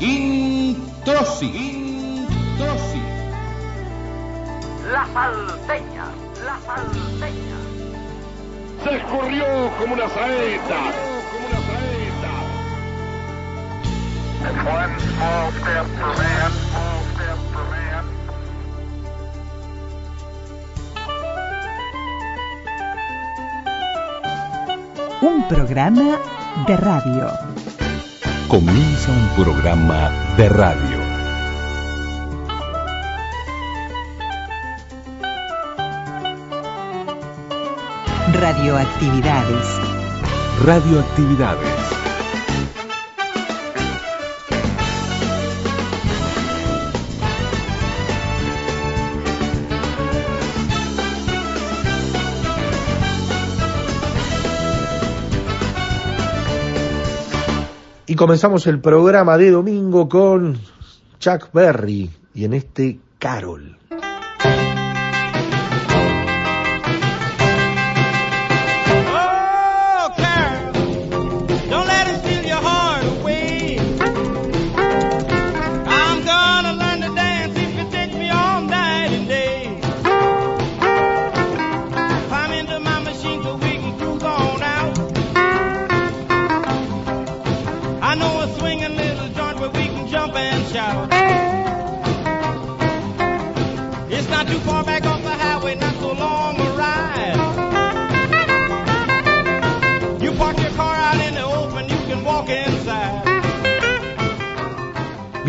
Introsi. Introsi. La salteña, la salteña. Se escurrió como una saeta. Como una saeta. One small step for man, small step for man. Un programa de radio. Comienza un programa de radio. Radioactividades. Radioactividades. Comenzamos el programa de domingo con Chuck Berry y en este Carol.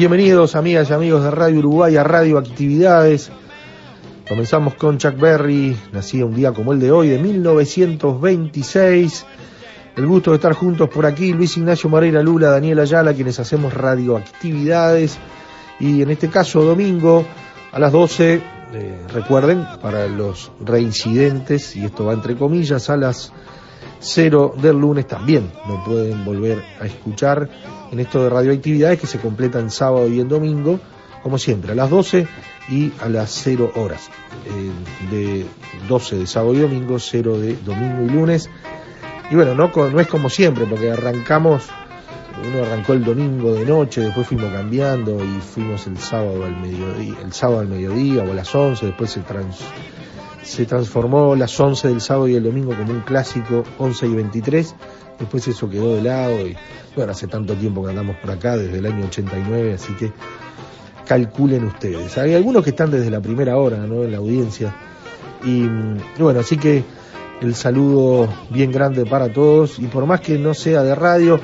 Bienvenidos amigas y amigos de Radio Uruguay a Radio Actividades. Comenzamos con Chuck Berry, nacida un día como el de hoy, de 1926. El gusto de estar juntos por aquí, Luis Ignacio Moreira Lula, Daniel Ayala, quienes hacemos radioactividades. Y en este caso, domingo, a las 12, eh, recuerden, para los reincidentes, y esto va entre comillas, a las 0 del lunes también no pueden volver a escuchar en esto de radioactividades que se completan sábado y en domingo, como siempre, a las 12 y a las 0 horas. Eh, de 12 de sábado y domingo, 0 de domingo y lunes. Y bueno, no, no es como siempre, porque arrancamos, uno arrancó el domingo de noche, después fuimos cambiando y fuimos el sábado al mediodía, el sábado al mediodía o a las 11, después se trans, se transformó las 11 del sábado y el domingo como un clásico 11 y 23, después eso quedó de lado y bueno, hace tanto tiempo que andamos por acá, desde el año 89, así que calculen ustedes. Hay algunos que están desde la primera hora, ¿no? En la audiencia. Y, bueno, así que el saludo bien grande para todos y por más que no sea de radio,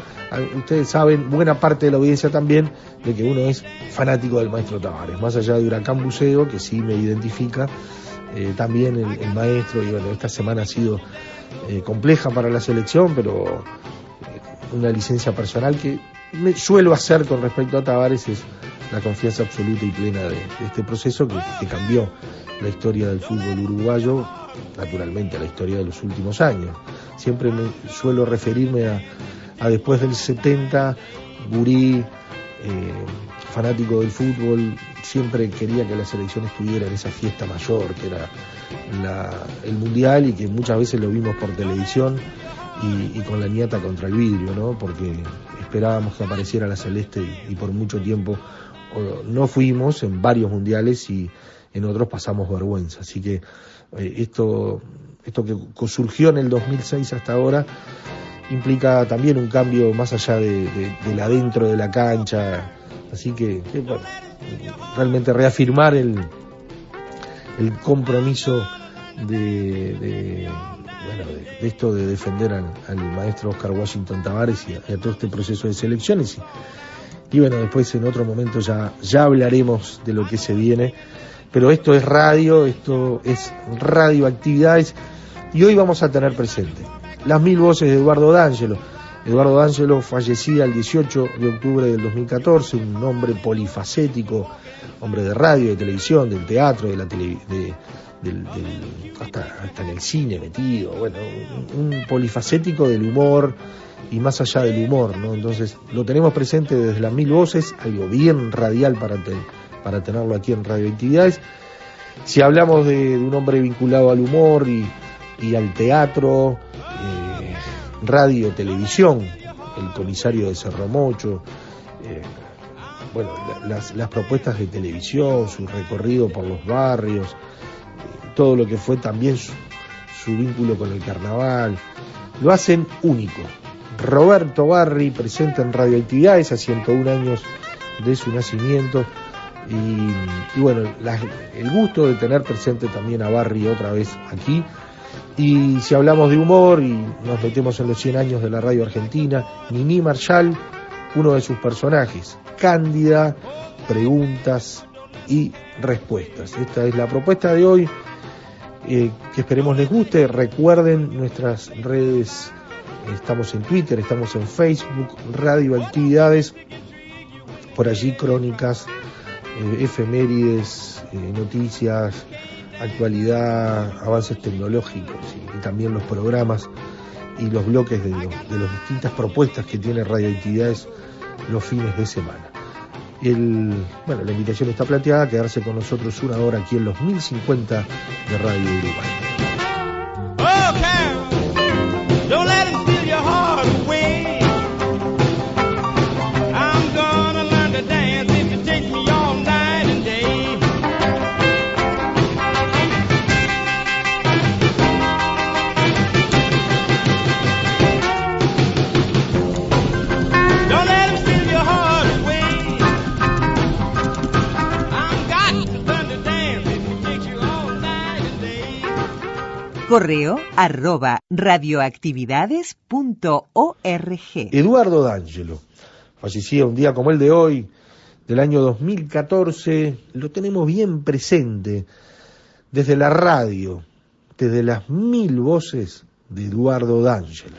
ustedes saben, buena parte de la audiencia también, de que uno es fanático del maestro Tavares, más allá de Huracán Buceo, que sí me identifica, eh, también el, maestro, y bueno, esta semana ha sido eh, compleja para la selección, pero eh, una licencia personal que me suelo hacer con respecto a Tavares es la confianza absoluta y plena de, este proceso que, cambió la historia del fútbol uruguayo, naturalmente la historia de los últimos años. Siempre me suelo referirme a, después del 70, Gurí, fanático del fútbol, siempre quería que la selección estuviera en esa fiesta mayor que era el mundial y que muchas veces lo vimos por televisión y, con la nieta contra el vidrio, ¿no? Porque esperábamos que apareciera la celeste y, por mucho tiempo no fuimos en varios mundiales y en otros pasamos vergüenza. Así que eh, esto, esto que surgió en el 2006 hasta ahora implica también un cambio más allá de, de- del adentro de la cancha. Así que, bueno, realmente reafirmar el, el compromiso de, de, bueno, de, esto de defender al, maestro Oscar Washington Tavares y a, todo este proceso de selecciones. Y, y bueno, después en otro momento ya, ya hablaremos de lo que se viene. Pero esto es radio, esto es radioactividades y hoy vamos a tener presente las mil voces de Eduardo D'Angelo. Eduardo D'Angelo fallecía el 18 de octubre del 2014, un hombre polifacético, hombre de radio, de televisión, del teatro, de la tele, de, del, del- hasta, hasta en el cine metido, bueno, un, polifacético del humor y más allá del humor, ¿no? Entonces lo tenemos presente desde las mil voces, algo bien radial para, para tenerlo aquí en Radioactividades. Si hablamos de, un hombre vinculado al humor y, al teatro, radio, televisión, el comisario de Cerro Mocho, eh, bueno, la- las, propuestas de televisión, su recorrido por los barrios, eh, todo lo que fue también su, vínculo con el carnaval, lo hacen único. Roberto Barri presente en Radioactividades a 101 años de su nacimiento y, bueno, el gusto de tener presente también a Barry otra vez aquí. Y si hablamos de humor y nos metemos en los 100 años de la radio argentina, Nini Marshall, uno de sus personajes, Cándida, preguntas y respuestas. Esta es la propuesta de hoy, eh, que esperemos les guste. Recuerden nuestras redes, estamos en Twitter, estamos en Facebook, Radioactividades, por allí crónicas, eh, efemérides, eh, noticias, actualidad, avances tecnológicos y, también los programas y los bloques de, lo- las distintas propuestas que tiene Radioactividades los fines de semana. El, bueno, la invitación está planteada a quedarse con nosotros una hora aquí en los 1050 de Radio Uruguay. Correo arroba radioactividades.org. Eduardo D'Angelo fallecía un día como el de hoy, del año 2014, lo tenemos bien presente desde la radio, desde las mil voces de Eduardo D'Angelo.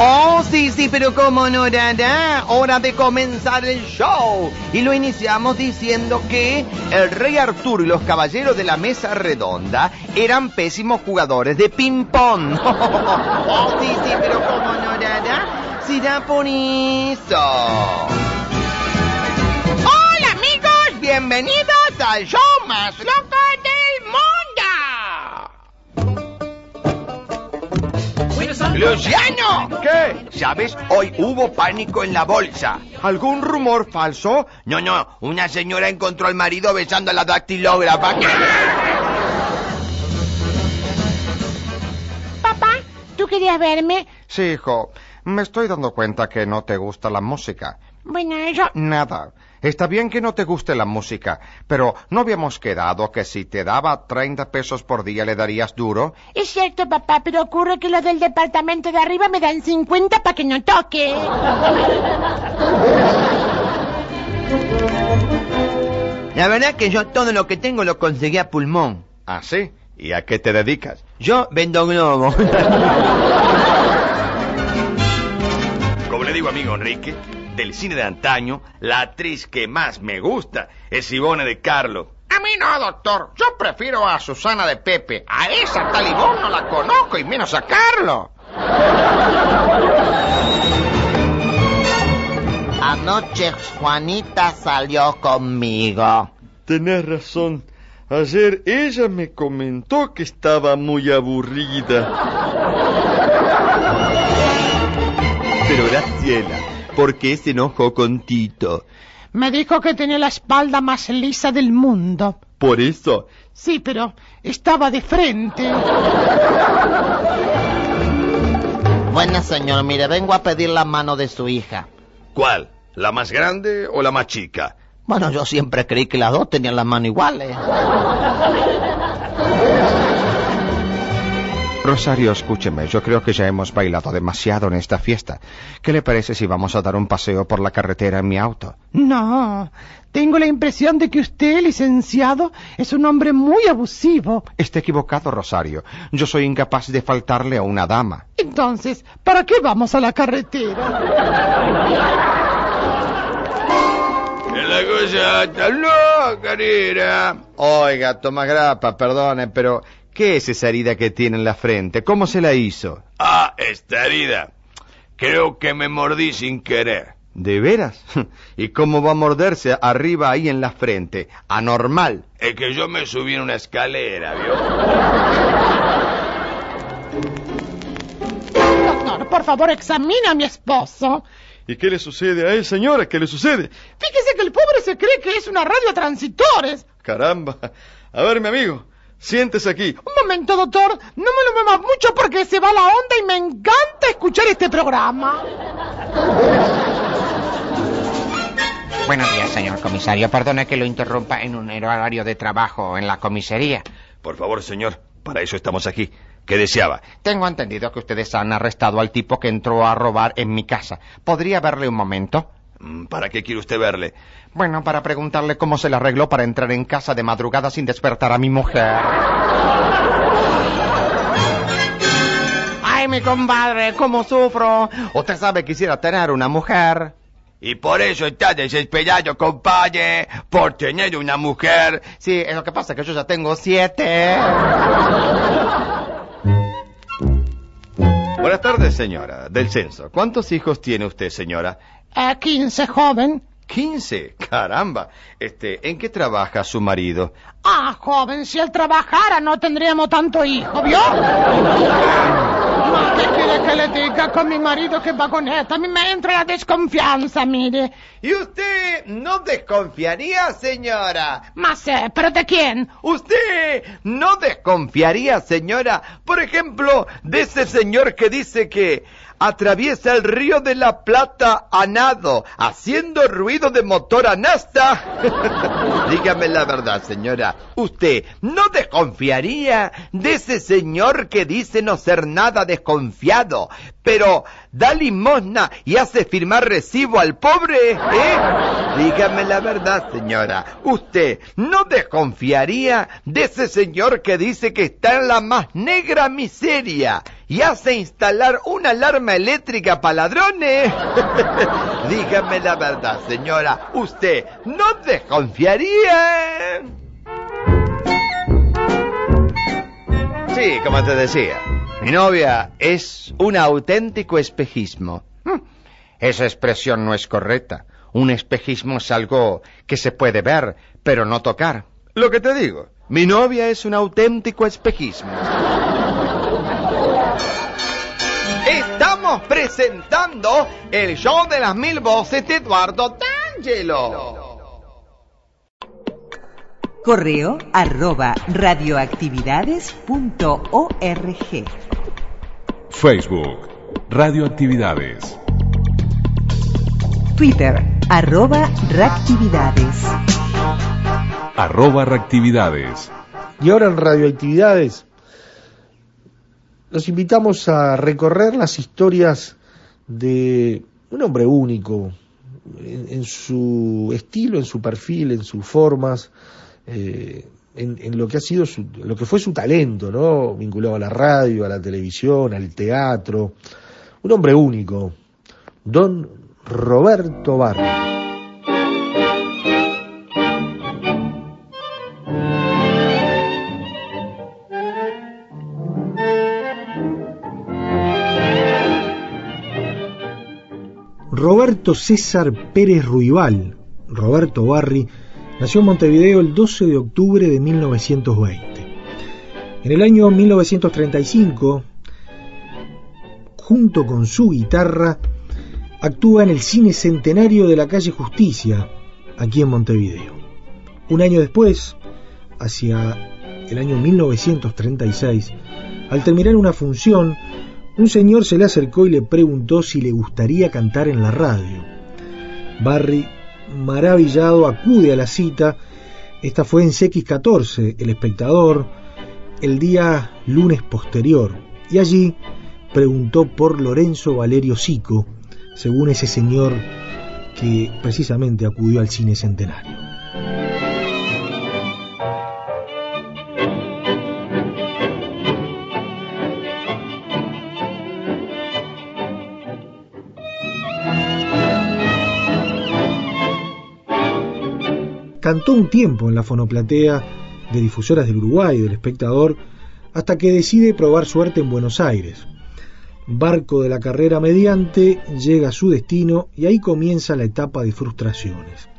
Oh, sí, sí, pero cómo no, Dada. Hora de comenzar el show. Y lo iniciamos diciendo que el rey Arturo y los caballeros de la mesa redonda eran pésimos jugadores de ping-pong. Oh, sí, sí, pero cómo no, Dada. Será por eso. Hola, amigos. Bienvenidos al show más loco del Luciano, ¿qué? ¿Sabes? Hoy hubo pánico en la bolsa. ¿Algún rumor falso? No, no. Una señora encontró al marido besando a la dactilógrafa. Papá, ¿tú querías verme? Sí, hijo. Me estoy dando cuenta que no te gusta la música. Bueno, eso... Nada. Está bien que no te guste la música, pero ¿no habíamos quedado que si te daba 30 pesos por día le darías duro? Es cierto, papá, pero ocurre que los del departamento de arriba me dan 50 para que no toque. La verdad que yo todo lo que tengo lo conseguí a pulmón. ¿Ah, sí? ¿Y a qué te dedicas? Yo vendo globos. Como le digo amigo Enrique, del cine de antaño, la actriz que más me gusta es Ivone de Carlo. A mí no, doctor. Yo prefiero a Susana de Pepe. A esa talibón no la conozco y menos a Carlos. Anoche Juanita salió conmigo. Tenés razón. Ayer ella me comentó que estaba muy aburrida. Pero Graciela, ¿por qué se enojó con Tito? Me dijo que tenía la espalda más lisa del mundo. Por eso, Sí, pero estaba de frente. Bueno, señor, mire, vengo a pedir la mano de su hija. ¿Cuál? ¿La más grande o la más chica? Bueno, yo siempre creí que las dos tenían las manos iguales. Rosario, escúcheme. Yo creo que ya hemos bailado demasiado en esta fiesta. ¿Qué le parece si vamos a dar un paseo por la carretera en mi auto? No, tengo la impresión de que usted, licenciado, es un hombre muy abusivo. Está equivocado, Rosario. Yo soy incapaz de faltarle a una dama. Entonces, ¿para qué vamos a la carretera? Es la cosa tan loca, nena. Oiga, toma grapa, perdone, pero ¿qué es esa herida que tiene en la frente? ¿Cómo se la hizo? Ah, esta herida. Creo que me mordí sin querer. ¿De veras? ¿Y cómo va a morderse arriba ahí en la frente? Anormal. Es que yo me subí en una escalera, ¿vio? Doctor, doctor, por favor, examine a mi esposo. ¿Y qué le sucede a él, señora? ¿Qué le sucede? Fíjese que el pobre se cree que es una radio transitores. Caramba. A ver, mi amigo, siéntese aquí. Un momento, doctor. No me lo mueva mucho porque se va la onda y me encanta escuchar este programa. Buenos días, señor comisario. Perdone que lo interrumpa en un horario de trabajo en la comisaría. Por favor, señor, para eso estamos aquí. ¿Qué deseaba? Tengo entendido que ustedes han arrestado al tipo que entró a robar en mi casa. ¿Podría verle un momento? Mm, ¿Para qué quiere usted verle? Bueno, para preguntarle cómo se le arregló para entrar en casa de madrugada sin despertar a mi mujer. Ay, mi compadre, cómo sufro. Usted sabe que quisiera tener una mujer. Y por eso está desesperado, compadre, por tener una mujer. Sí, es lo que pasa, que yo ya tengo siete. Buenas tardes, señora, del censo. ¿Cuántos hijos tiene usted, señora? Eh, 15, joven. ¿Quince? Caramba. Este, ¿en qué trabaja su marido? Ah, joven, si él trabajara no tendríamos tanto hijo, ¿vio? ¿qué quiere que le diga con mi marido que va con esta? A mí me entra la desconfianza, mire. ¿Y usted no desconfiaría, señora? Más sé, ¿pero de quién? ¿Usted no desconfiaría, señora, por ejemplo, de ese señor que dice que atraviesa el río de la Plata a nado, haciendo ruido de motor a nasta? Dígame la verdad, señora. ¿Usted no desconfiaría de ese señor que dice no ser nada desconfiado, pero da limosna y hace firmar recibo al pobre? ¿Eh? Dígame la verdad, señora. ¿Usted no desconfiaría de ese señor que dice que está en la más negra miseria y hace instalar una alarma eléctrica para ladrones? Dígame la verdad, señora. ¿Usted no desconfiaría? Sí, como te decía. Mi novia es un auténtico espejismo. Hmm, Esa expresión no es correcta. Un espejismo es algo que se puede ver, pero no tocar. Lo que te digo, mi novia es un auténtico espejismo. Estamos presentando el show de las mil voces de Eduardo D'Angelo. Correo arroba radioactividades.org. Facebook, Radioactividades. Twitter arroba reactividades. Arroba Reactividades. Y ahora en Radioactividades los invitamos a recorrer las historias de un hombre único en, en su estilo, en su perfil, en sus formas, eh, en, lo que ha sido su, lo que fue su talento, ¿no? Vinculado a la radio, a la televisión, al teatro. Un hombre único, don Roberto Barrio. Roberto César Pérez Ruibal, Roberto Barri, nació en Montevideo el 12 de octubre de 1920. En el año 1935, junto con su guitarra, actúa en el Cine Centenario de la calle Justicia, aquí en Montevideo. Un año después, hacia el año 1936, al terminar una función, un señor se le acercó y le preguntó si le gustaría cantar en la radio. Barry, maravillado, acude a la cita. Esta fue en CX14, El Espectador, el día lunes posterior. Y allí preguntó por Lorenzo Valerio Sico, según ese señor que precisamente acudió al cine centenario. Cantó un tiempo en la fonoplatea de difusoras del Uruguay del espectador hasta que decide probar suerte en Buenos Aires. Barco de la carrera mediante, llega a su destino y ahí comienza la etapa de frustraciones.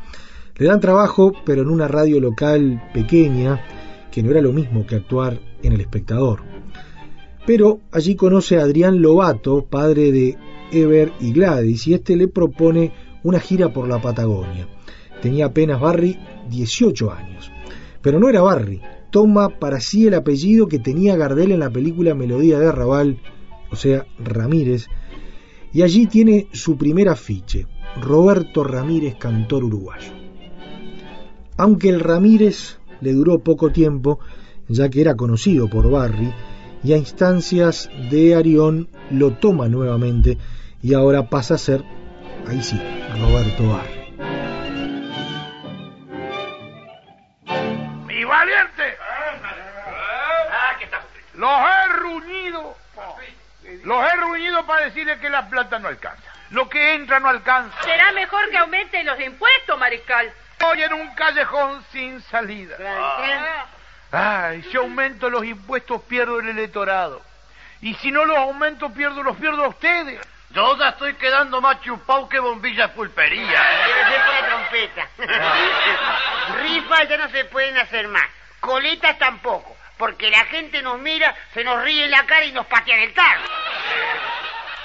Le dan trabajo, pero en una radio local pequeña, que no era lo mismo que actuar en el espectador. Pero allí conoce a Adrián Lobato, padre de Ever y Gladys, y este le propone una gira por la Patagonia. Tenía apenas Barry 18 años. Pero no era Barry, toma para sí el apellido que tenía Gardel en la película Melodía de Arrabal, o sea, Ramírez, y allí tiene su primer afiche, Roberto Ramírez, cantor uruguayo. Aunque el Ramírez le duró poco tiempo, ya que era conocido por Barry, y a instancias de Arión lo toma nuevamente y ahora pasa a ser, ahí sí, Roberto Barry. Decirle que la plata no alcanza. Lo que entra no alcanza. Será mejor que aumenten los impuestos, mariscal. Estoy en un callejón sin salida. Ay, si aumento los impuestos pierdo el electorado. Y si no los aumento pierdo, los pierdo a ustedes. Yo ya estoy quedando más chupado que bombilla de pulpería. ¿eh? Debe ser por la trompeta. Rifas ya no se pueden hacer más. Coletas tampoco. Porque la gente nos mira, se nos ríe en la cara y nos patean el tarro.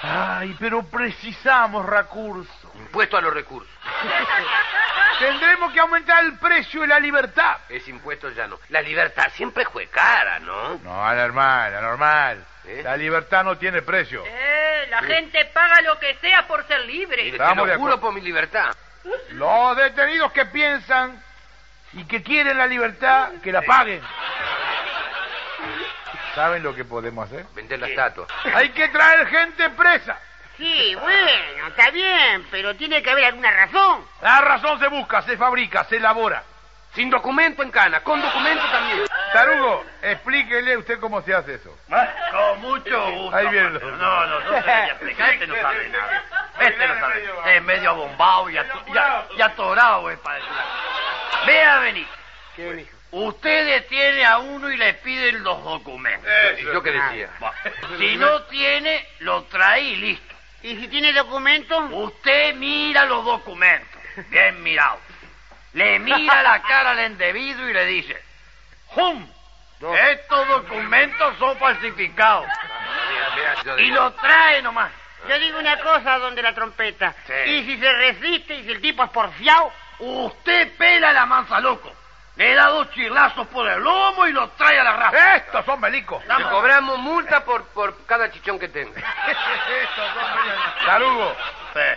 Ay, pero precisamos recursos. Impuesto a los recursos. Tendremos que aumentar el precio de la libertad. Ese impuesto ya no. La libertad siempre fue cara, ¿no? No, normal, normal. La libertad no tiene precio. Eh, la gente paga lo que sea por ser libre. Estamos Te de lo juro por mi libertad. Los detenidos que piensan y que quieren la libertad, que la paguen. ¿Saben lo que podemos hacer? Vender la estatua. Hay que traer gente presa. Sí, bueno, está bien, pero tiene que haber alguna razón. La razón se busca, se fabrica, se elabora. Sin documento en cana, con documento también. Tarugo, explíquele usted cómo se hace eso. Con mucho gusto. Ahí viene. No, no, no se explicar, este no sabe nada. Este no sabe. Es medio abombado y, atorado, es para decir. Vea, venir. Usted detiene a uno y le piden los documentos. ¿Y yo qué decía? Si no tiene, lo trae y listo. ¿Y si tiene documento? Usted mira los documentos. Bien mirado. Le mira la cara al individuo y le dice, ¡Hum! Estos documentos son falsificados. Y lo trae nomás. Yo digo una cosa, donde la trompeta. Sí. Y si se resiste y si el tipo es porfiado, Usted pela la manza loco. Le da dos chirlazos por el lomo y lo trae a la raza. Estos son melicos. Le cobramos multa por, por cada chichón que tenga. Tarugo,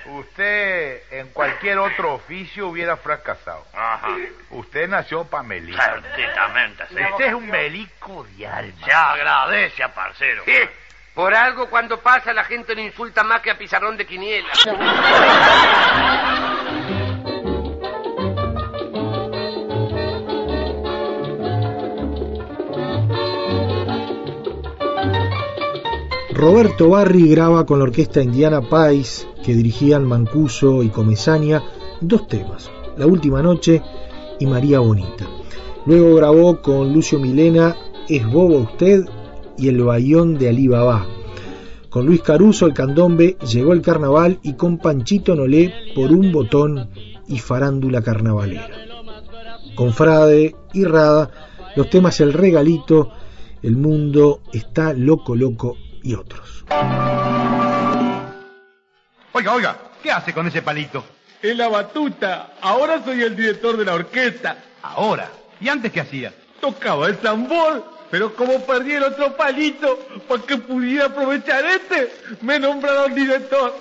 usted en cualquier otro oficio hubiera fracasado. Ajá. Usted nació para melico. Ciertamente, sí. Usted es un melico de alma. Se agradece a parcero. Por algo cuando pasa la gente no insulta más que a pizarrón de quiniela. Roberto Barri graba con la orquesta Indiana Pais, que dirigían Mancuso y Comesaña, dos temas, La Última Noche y María Bonita. Luego grabó con Lucio Milena Es Bobo Usted y El Bayón de Alibaba. Con Luis Caruso, el candombe, llegó el carnaval y con Panchito Nolé por un botón y farándula carnavalera. Con Frade y Rada, los temas El Regalito, El Mundo está loco, loco y otros. Oiga, oiga, ¿qué hace con ese palito? En la batuta. Ahora soy el director de la orquesta. Ahora. ¿Y antes qué hacía? Tocaba el tambor, pero como perdí el otro palito, para que pudiera aprovechar este, me nombraron director.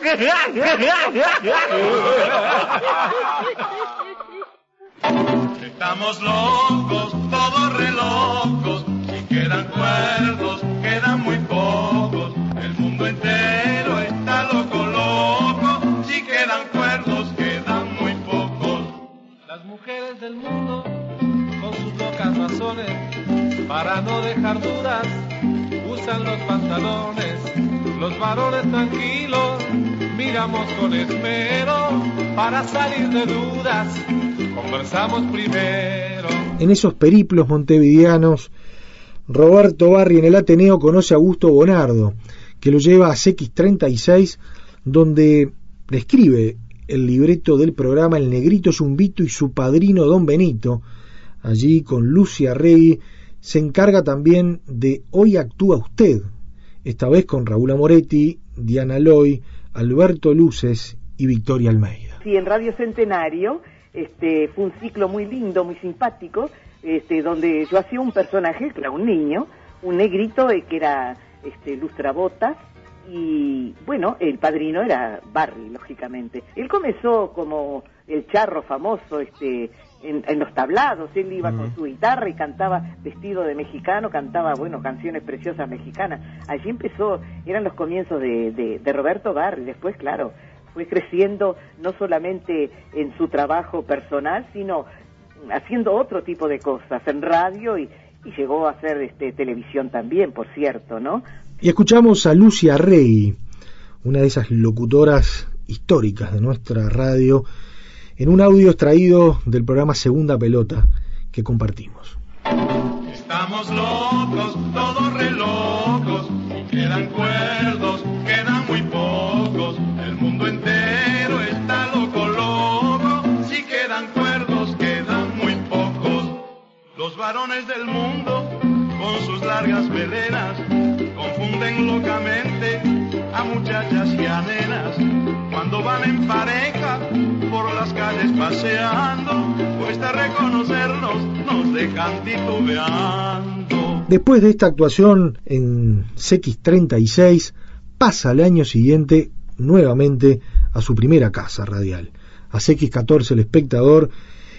Estamos locos, todos re locos. Si quedan cuerdos, del mundo, con sus locas razones, para no dejar dudas, usan los pantalones. Los varones tranquilos, miramos con esmero, para salir de dudas, conversamos primero. En esos periplos montevideanos, Roberto Barri en el Ateneo conoce a Augusto Bonardo, que lo lleva a CX36, donde le escribe el libreto del programa El Negrito Zumbito y su padrino Don Benito. Allí con Lucia Rey se encarga también de Hoy actúa usted, esta vez con Raúl Amoretti, Diana Loy, Alberto Luces y Victoria Almeida. Sí, en Radio Centenario este, fue un ciclo muy lindo, muy simpático, este, donde yo hacía un personaje, era un niño, un negrito eh, que era este, lustrabotas, y bueno, el padrino era Barry, lógicamente. Él comenzó como el charro famoso, este, en, en los tablados, él iba con su guitarra y cantaba vestido de mexicano, cantaba, bueno, canciones preciosas mexicanas. Allí empezó, eran los comienzos de, de, de Roberto Barry, después, claro, fue creciendo no solamente en su trabajo personal, sino haciendo otro tipo de cosas en radio y, y llegó a hacer este, televisión también, por cierto, ¿no? Y escuchamos a Lucia Rey, una de esas locutoras históricas de nuestra radio, en un audio extraído del programa Segunda Pelota que compartimos. Estamos locos, todos re locos, quedan cuerdos, quedan muy pocos, el mundo entero está loco, loco, si quedan cuerdos, quedan muy pocos. Los varones del mundo, con sus largas veleras, confunden locamente a muchachas y a nenas, cuando van en pareja por las calles paseando, cuesta reconocerlos, nos dejan titubeando. Después de esta actuación en CX36, pasa al año siguiente nuevamente a su primera casa radial, a CX14 El Espectador,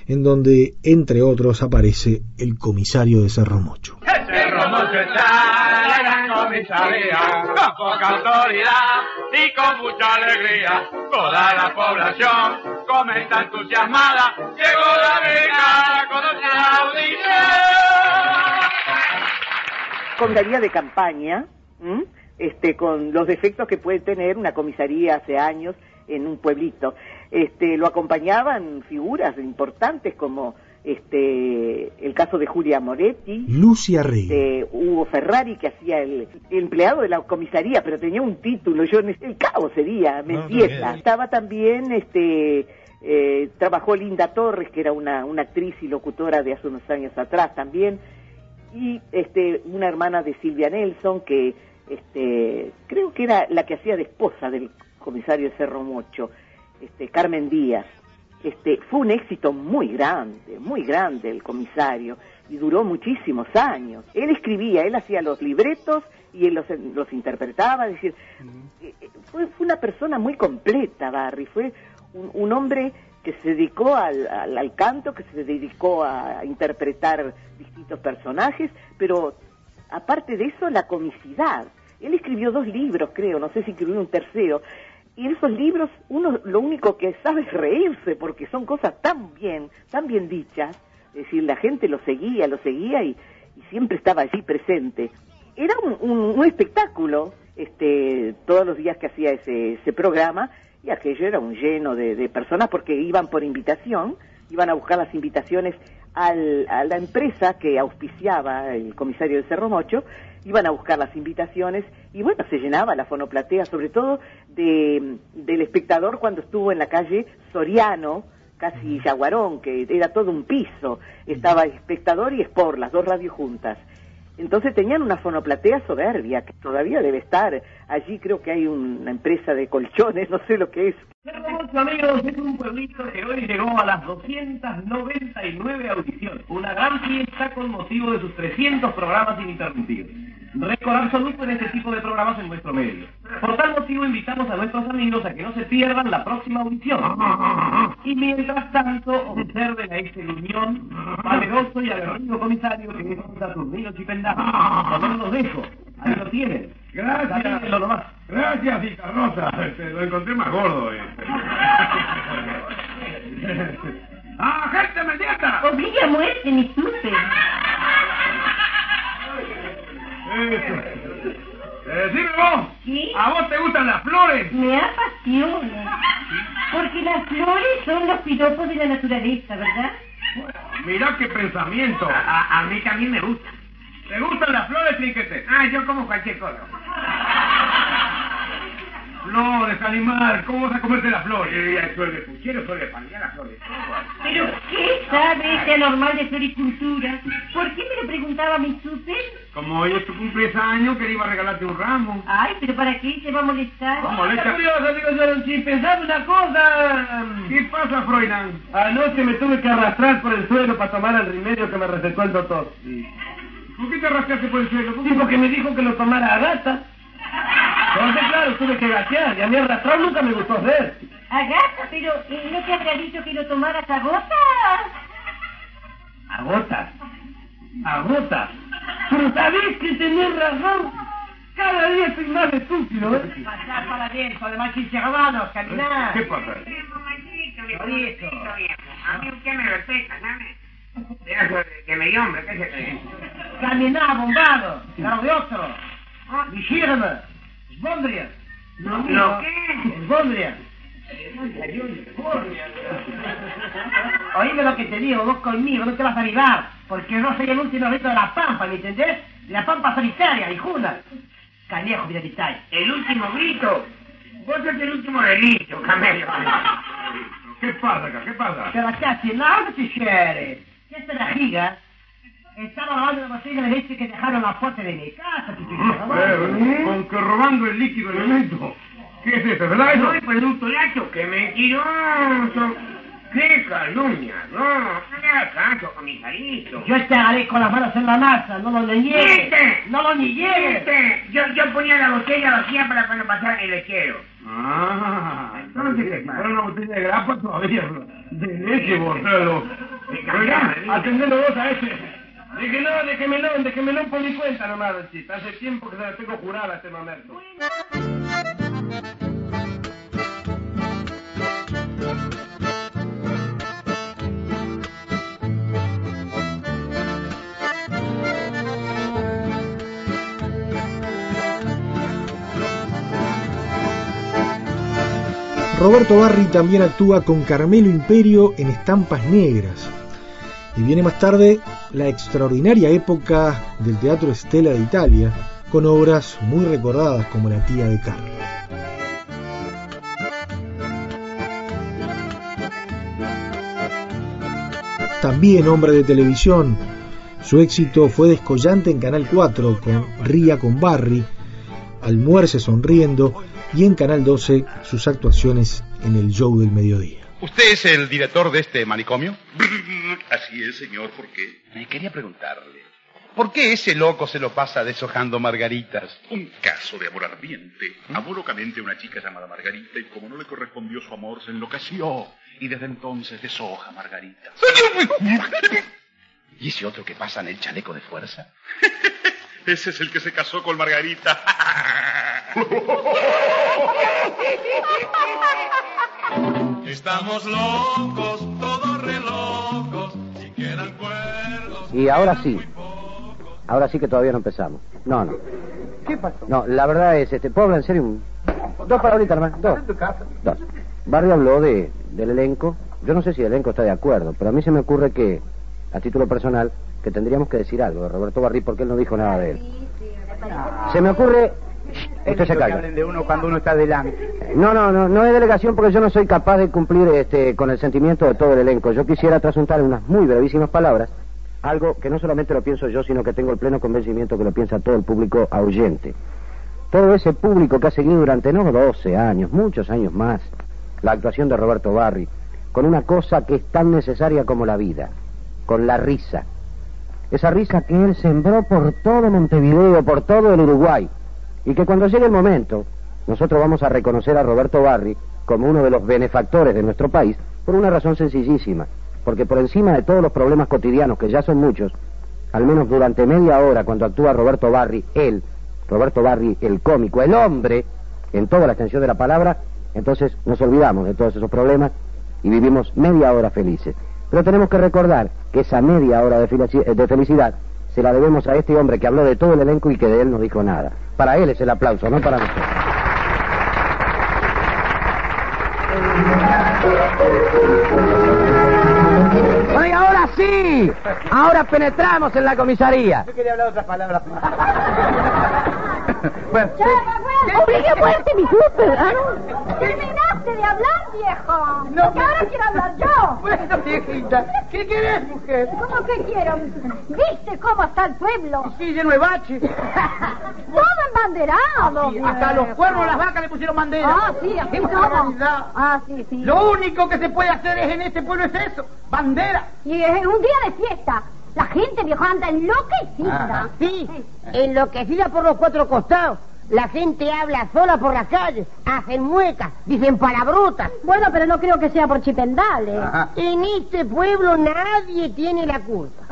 en donde, entre otros, aparece el comisario de Cerro Mocho. Cerro Mocho está comisaría, con poca autoridad y con mucha alegría. Toda la población comenta entusiasmada, llegó la brigada con otra audición. comisaría de campaña, este, con los defectos que puede tener una comisaría hace años en un pueblito. Este, lo acompañaban figuras importantes como este, el caso de Julia Moretti, Lucia Rey. este, Hugo Ferrari que hacía el, el empleado de la comisaría, pero tenía un título, yo en el cabo sería, Mendieta. Estaba también este eh, trabajó Linda Torres, que era una, una actriz y locutora de hace unos años atrás también, y este una hermana de Silvia Nelson que este creo que era la que hacía de esposa del comisario Cerro Mocho, este Carmen Díaz. Este fue un éxito muy grande, muy grande el comisario y duró muchísimos años. Él escribía, él hacía los libretos y él los, los interpretaba, es decir, eh, eh, fue, fue una persona muy completa, Barry, fue un, un hombre que se dedicó al, al, al canto, que se dedicó a interpretar distintos personajes, pero aparte de eso, la comicidad. Él escribió dos libros, creo, no sé si escribió un tercero, y esos libros uno lo único que sabe es reírse, porque son cosas tan bien, tan bien dichas, es decir, la gente lo seguía, lo seguía y, y siempre estaba allí presente. Era un, un, un espectáculo, este, todos los días que hacía ese, ese programa, y aquello era un lleno de, de personas porque iban por invitación, iban a buscar las invitaciones al, a la empresa que auspiciaba el comisario de Cerro Mocho, iban a buscar las invitaciones y bueno, se llenaba la fonoplatea, sobre todo de, del espectador cuando estuvo en la calle Soriano, casi Yaguarón, que era todo un piso, estaba espectador y Sport, las dos radios juntas. Entonces tenían una fonoplatea soberbia, que todavía debe estar. Allí creo que hay una empresa de colchones, no sé lo que es. Amigos, es un pueblito que hoy llegó a las 299 audiciones. Una gran fiesta con motivo de sus 300 programas ininterrumpidos. Récord absoluto en este tipo de programas en nuestro medio. Por tal motivo invitamos a nuestros amigos a que no se pierdan la próxima audición. Y mientras tanto, observen a este unión valeroso y aguerrido comisario que es un Saturnino Chipendano. Él los dejo. Ahí lo tienen. Gracias. Nomás. Gracias, Citarrosa. Este, lo encontré más gordo. eh. ¡Ah, gente mediata! Obliga a muerte, mi supe. Eso. Eh, dime vos. ¿A vos te gustan las flores? Me apasiona. Porque las flores son los piropos de la naturaleza, ¿verdad? Mirá qué pensamiento. A, a mí también me gusta. ¿Te gustan las flores, Trinquete? Ah, yo como cualquier cosa. Flores, animal. ¿Cómo vas a comerte las flores? Eh, suele puchero, suele pandear las flores. ¿Pero qué sabe este anormal de floricultura? ¿Por qué me lo preguntaba mi súper? Como hoy es tu cumpleaños, que le iba a regalarte un ramo. Ay, ¿pero para qué se va a molestar? ¿Cómo molesta? curiosa, digo yo, sin pensar una cosa. ¿Qué pasa, Froilán? Anoche me tuve que arrastrar por el suelo para tomar el remedio que me recetó el doctor. ¿Por qué te arrastraste por el suelo? Sí, porque me dijo que lo tomara a gata. Entonces, claro, tuve que gatear. Y a mí arrastrar nunca me gustó hacer. Agata, pero ¿eh, ¿no te habrá dicho que lo tomaras a gotas? A gotas. A gotas. Pero sabés que tenés razón. Cada día estoy más estúpido, ¿eh? Pasar para adentro, de machinche robados, caminar. ¿Qué pasa? Chorizo. A mí usted me respeta, ¿sabe? Eso de que me dio hombre, ¿qué se cree? Caminar, bombado, carro de otro. Vigírame. Esbondria. ¿Lo qué? Esbondria. Oíme lo que te digo, vos conmigo no te vas a arribar, porque no soy el último rito de la pampa, ¿me entendés? La pampa solitaria, hijuna. Canejo, mira. El último grito. Vos sos el último delito, camello. ¿Qué pasa acá? ¿Qué pasa? Che ragazzi, no ti scere. Questa è la giga. Estaba lavando la botella de leche que dejaron la puerta de mi casa. Eh, Con que robando el líquido elemento. ¿Qué es eso, verdad eso? Soy producto lacho, que mentiroso. ¡Qué calumnia! No, no le hagas caso, comisarito. Yo te agarré con las manos en la masa, no lo niegues. ¿Viste? No lo niegues. ¿Viste? Yo, yo ponía la botella vacía para cuando pasara el lechero. Ah, entonces era una botella de grapa todavía. De leche. Oiga, atendelo vos a ese. Déjelo, déjemelo, déjemelo por mi cuenta nomás, chiste. Hace tiempo que se la tengo jurada a este mamerto. Roberto Barri también actúa con Carmelo Imperio en Estampas Negras. Y viene más tarde la extraordinaria época del Teatro Estela de Italia, con obras muy recordadas como La tía de Carlos. También hombre de televisión, su éxito fue descollante en Canal 4 con Ría con Barry, Almuerce sonriendo y en Canal 12 sus actuaciones en el show del mediodía. ¿Usted es el director de este manicomio? Así es, señor, ¿por qué? Me quería preguntarle, ¿por qué ese loco se lo pasa deshojando margaritas? Un caso de amor ardiente. Amó locamente a una chica llamada Margarita y como no le correspondió su amor, se enloqueció. Y desde entonces deshoja Margarita. ¿Y ese otro que pasa en el chaleco de fuerza? Ese es el que se casó con Margarita. Estamos locos, todos re locos, si quedan cuerdos. Y ahora sí. Ahora sí que todavía no empezamos. No, no. ¿Qué pasó? No, la verdad es, este, ¿puedo hablar en serio? Un- Dos palabritas, hermano. Dos. Dos. Barrio habló de, del elenco. Yo no sé si el elenco está de acuerdo, pero a mí se me ocurre que, a título personal, que tendríamos que decir algo de Roberto Barri porque él no dijo nada de él. Se me ocurre... Usted se calla. de uno cuando uno está delante. No, no, no, no es delegación porque yo no soy capaz de cumplir este, con el sentimiento de todo el elenco. Yo quisiera trasuntar en unas muy brevísimas palabras algo que no solamente lo pienso yo, sino que tengo el pleno convencimiento que lo piensa todo el público ahuyente. Todo ese público que ha seguido durante no 12 años, muchos años más, la actuación de Roberto Barri, con una cosa que es tan necesaria como la vida, con la risa. Esa risa que él sembró por todo Montevideo, por todo el Uruguay, y que cuando llegue el momento, nosotros vamos a reconocer a Roberto Barri como uno de los benefactores de nuestro país por una razón sencillísima, porque por encima de todos los problemas cotidianos, que ya son muchos, al menos durante media hora cuando actúa Roberto Barri, él, Roberto Barri, el cómico, el hombre, en toda la extensión de la palabra, entonces nos olvidamos de todos esos problemas y vivimos media hora felices. Pero tenemos que recordar que esa media hora de, felici- de felicidad se la debemos a este hombre que habló de todo el elenco y que de él no dijo nada. Para él es el aplauso, no para nosotros. Bueno, y ahora sí, ahora penetramos en la comisaría. Yo quería hablar otras palabras. Bueno, ¡Obligue a muerte, mi super! ¿Ah, de hablar, viejo. No, Que ahora quiero hablar yo. Bueno, viejita, ¿qué querés, mujer? ¿Cómo que quiero? ¿Viste cómo está el pueblo? Sí, lleno de bache. Todo embanderado. Sí, hasta los cuernos de las vacas le pusieron bandera. Ah, sí, así barbaridad. Ah, sí, sí. Lo único que se puede hacer es en este pueblo es eso, bandera. Y es un día de fiesta. La gente, viejo, anda enloquecida. Sí, enloquecida por los cuatro costados. La gente habla sola por las calles, hacen muecas, dicen palabrotas. Bueno, pero no creo que sea por chipendales. En este pueblo nadie tiene la culpa.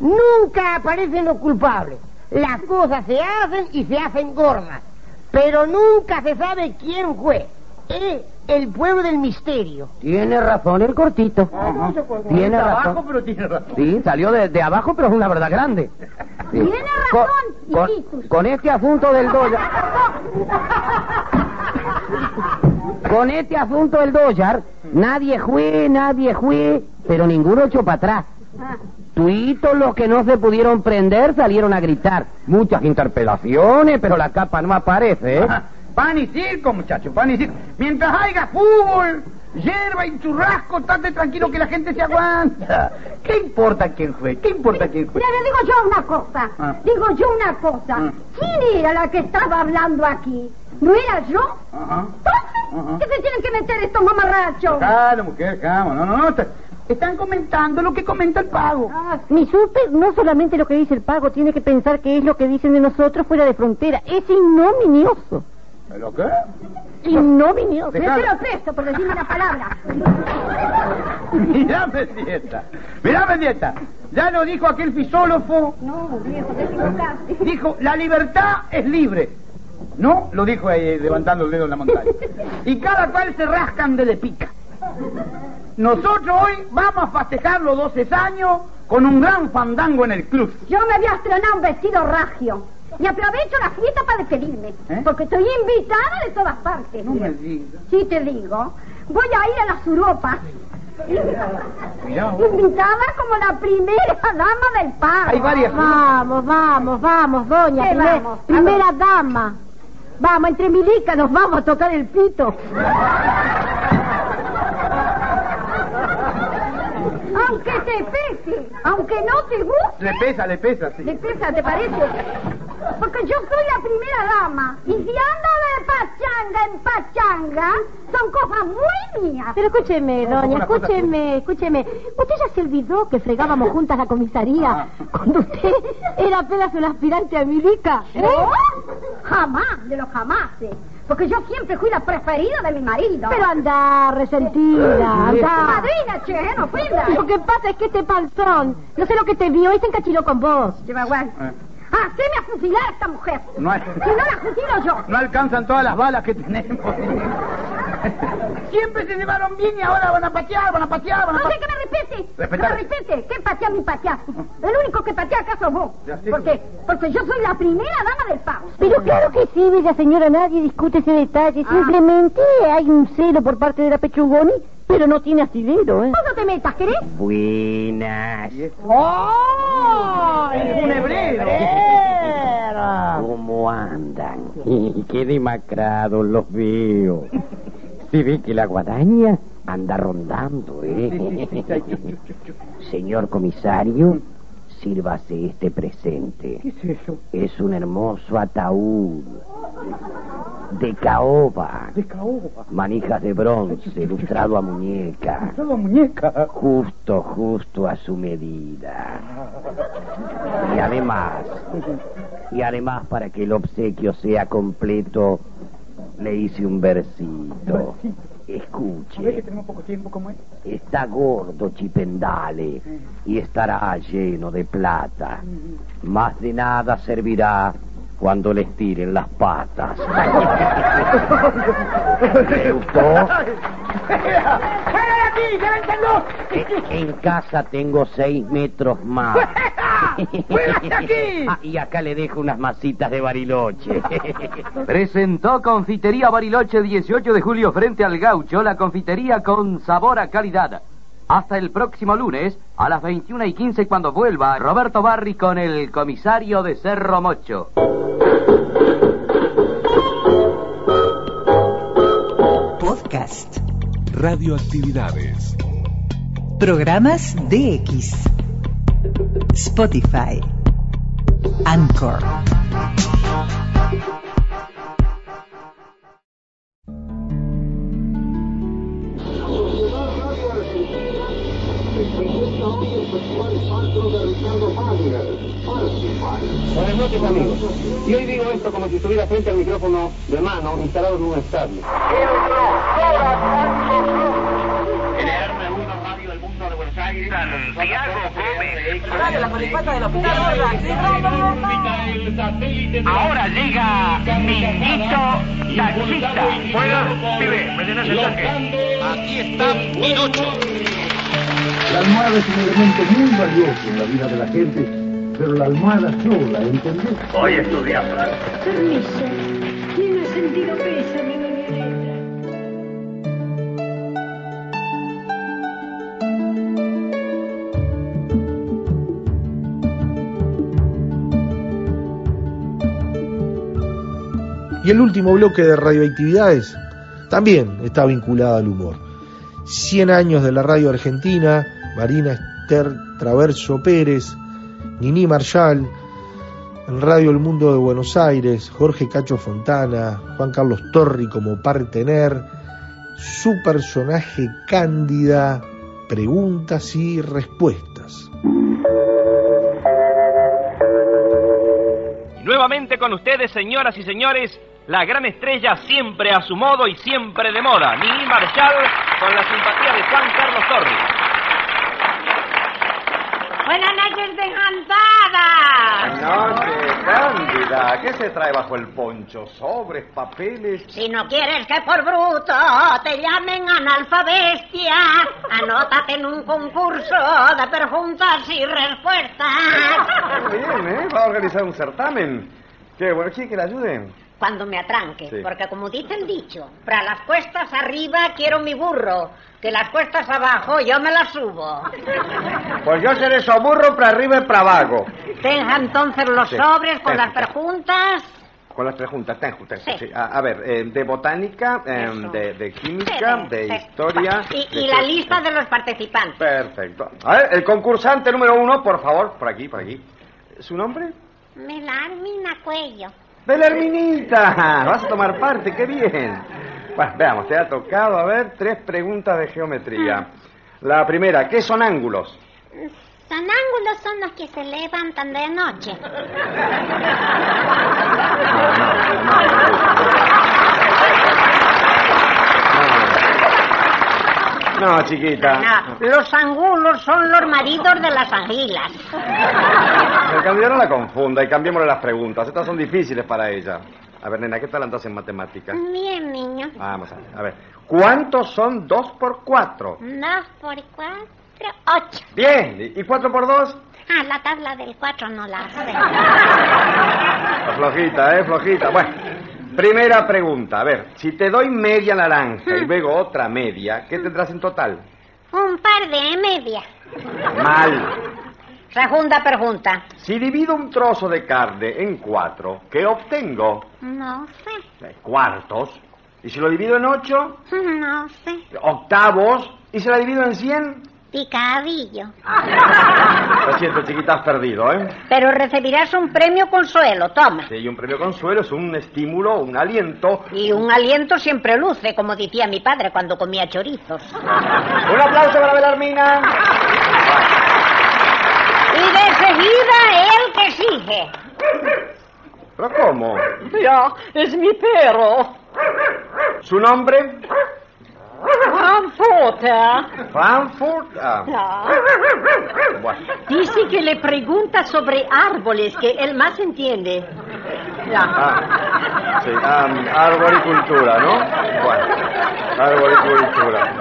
Nunca aparecen los culpables. Las cosas se hacen y se hacen gordas. Pero nunca se sabe quién fue. Es el pueblo del misterio. Tiene razón el cortito. Tiene Está razón. abajo, pero tiene razón. Sí, salió de, de abajo, pero es una verdad grande. Sí. Tiene Con, razón, con- con este asunto del dólar. Con este asunto del dólar, nadie fue, nadie fue, pero ninguno echó para atrás. Ah. Tuitos los que no se pudieron prender salieron a gritar. Muchas interpelaciones, pero la capa no aparece, ¿eh? Pan y circo, muchachos, pan y circo. Mientras haya fútbol, hierba y churrasco, estate tranquilo que la gente se aguanta. ¿Qué importa quién fue? ¿Qué importa quién fue? Mira, le digo yo una cosa. Ah. Digo yo una cosa. Ah. ¿Quién era la que estaba hablando aquí? ¿No era yo? Ajá. Entonces, ¿qué se tienen que meter estos mamarrachos? Claro, mujer, calma. No, no, no. está- Están comentando lo que comenta el pago. Ah, Mi super, no solamente lo que dice el pago, tiene que pensar que es lo que dicen de nosotros fuera de frontera. Es ignominioso. ¿Pero qué? Ignominioso. Me Dejalo. espero presto por decirme una palabra. Mira, Mendieta. Mira, Mendieta. Ya lo dijo aquel fisólogo. No, viejo, te equivocaste. Dijo, la libertad es libre. No, lo dijo ahí levantando el dedo en la montaña. Y cada cual se rascan de le pica. Nosotros hoy vamos a festejar los 12 años con un gran fandango en el club. Yo me voy a estrenar un vestido ragio. Y aprovecho la fiesta para despedirme. ¿Eh? Porque estoy invitada de todas partes. No me digas. Sí, te digo. Voy a ir a las Europas. Mirá. Invitada como la primera dama del pago. Hay varias. Vamos, vamos, vamos, doña. ¿Qué primer- primera dama. Vamos, entre milica nos vamos a tocar el pito. Aunque te pese, aunque no te guste, Le pesa, le pesa, sí. le pesa, ¿te parece? Porque yo soy la primera dama. Y si ando de pachanga en pachanga, son cosas muy mías. Pero escúcheme, doña, escúcheme, escúcheme. Usted ya se olvidó que fregábamos juntas la comisaría cuando usted era apenas un aspirante a milica. ¿eh? Jamás, de los jamases. Porque yo siempre fui la preferida de mi marido. Pero anda, resentida, anda. Madrina, che, no ofenda. Lo que pasa es que este panzón, no sé lo que te vio y se encachiló con vos. Lleva guay. Haceme a fusilar a esta mujer. No, hay- Si no la fusilo yo. no alcanzan todas las balas que tenemos. Siempre se llevaron bien y ahora van a patear, van a patear, van a No sé patear. que me respete. Que me respete. ¿Qué patea mi patea? El único que patea acá sos vos. Ya sé. ¿Por qué? Porque yo soy la primera dama del pago. Pero claro que sí, bella señora, nadie discute ese detalle. Ah. Simplemente hay un celo por parte de la Pechugoni, pero no tiene asidero, ¿eh? Vos no te metas, ¿querés? Buenas. ¡Oh! Es un hebrero. ¿Cómo andan? Qué demacrados los veo. Se ve que la guadaña anda rondando, ¿eh? Señor comisario, sírvase este presente. ¿Qué es eso? Es un hermoso ataúd de caoba, De caoba. manijas de bronce, lustrado a muñeca. Todo muñeca. Justo, justo a su medida. Y además, y además para que el obsequio sea completo, le hice un versito. ¿Ves que Escuche, tenemos poco tiempo como es? está gordo Chipendale y estará lleno de plata. Más de nada servirá cuando les tiren las patas. ¿Le gustó? ¡Fuera de aquí! ¡Llévensenlo! En casa tengo seis metros más. ¡Fuera! Aquí! Ah, y acá le dejo unas masitas de Bariloche. Presentó Confitería Bariloche 18 de julio frente al gaucho, la confitería con sabor a calidad. Hasta el próximo lunes a las 21 y 15 cuando vuelva Roberto Barri con el comisario de Cerro Mocho. Podcast. Radioactividades. Programas DX. Spotify. Anchor. Buenas noches amigos. Y hoy digo esto como si estuviera frente al micrófono de mano instalado en un estadio. Santiago Gómez. Ahora llega Minito Taxista. Buenas, pibe, me llenas el tanque. Aquí está Pinocho. La almohada es un elemento muy valioso en la vida de la gente, pero la almohada sola, ¿entendés? Voy a estudiar. Permiso. Tiene sentido pésame, Y el último bloque de radioactividades también está vinculado al humor. 100 años de la radio argentina, Marina Esther Traverso Pérez, Nini Marshall, en Radio El Mundo de Buenos Aires, Jorge Cacho Fontana, Juan Carlos Torri como partener, su personaje Cándida, preguntas y respuestas. Y nuevamente con ustedes, señoras y señores, la gran estrella siempre a su modo y siempre de moda, Nini Marshall, con la simpatía de Juan Carlos Torri. Buenas noches, dejantada. noches, Cándida. ¿Qué se trae bajo el poncho? ¿Sobres, papeles? Si no quieres que por bruto te llamen analfabestia, anótate en un concurso de preguntas y respuestas. Bien, ¿eh? Va a organizar un certamen. Qué bueno, ¿quiere que le ayuden? Cuando me atranque, Sí. porque como dice el dicho, para las cuestas arriba quiero mi burro, que las cuestas abajo yo me las subo. Pues yo seré su burro para arriba y para abajo. Tenga entonces los Sí. sobres con las preguntas. Con las preguntas, ten, ten, Sí. sí. A, a ver, eh, de botánica, eh, de, de química, Sí, de sí. historia... Y, de y la lista de los participantes. Perfecto. A ver, el concursante número uno, por favor, por aquí, por aquí. ¿Su nombre? Melarmina Cuello. Belarminita, vas a tomar parte, qué bien. Bueno, veamos, te ha tocado, a ver, tres preguntas de geometría. La primera, ¿qué son ángulos? Son ángulos son los que se levantan de noche. No, chiquita. No, los angulos son los maridos de las anguilas. El candidato no la confunda y cambiémosle las preguntas. Estas son difíciles para ella. A ver, nena, ¿qué tal andas en matemáticas? Bien, niño. Vamos a ver. A ver, ¿cuántos son dos por cuatro? Dos por cuatro, ocho. Bien, ¿y cuatro por dos? Ah, la tabla del cuatro no la sé. Flojita, ¿eh? Flojita. Bueno, primera pregunta. A ver, si te doy media naranja y luego otra media, ¿qué tendrás en total? Un par de media. Mal. Segunda pregunta. Si divido un trozo de carne en cuatro, ¿qué obtengo? No sé. Eh, Cuartos. ¿Y si lo divido en ocho? No sé. Octavos. ¿Y si la divido en cien? Picadillo. Lo siento, chiquita, has perdido, ¿eh? Pero recibirás un premio consuelo, toma. Sí, un premio consuelo es un estímulo, un aliento. Y un aliento siempre luce, como decía mi padre cuando comía chorizos. Un aplauso para Belarmina. Y de seguida el que sigue. ¿Pero cómo? Ya, es mi perro. ¿Su nombre? Frankfurter. Frankfurt. Ah, bueno. Dice que le pregunta sobre árboles, que él más entiende. Ya. Ah, sí, am, arboricultura, ¿no? Bueno, arboricultura.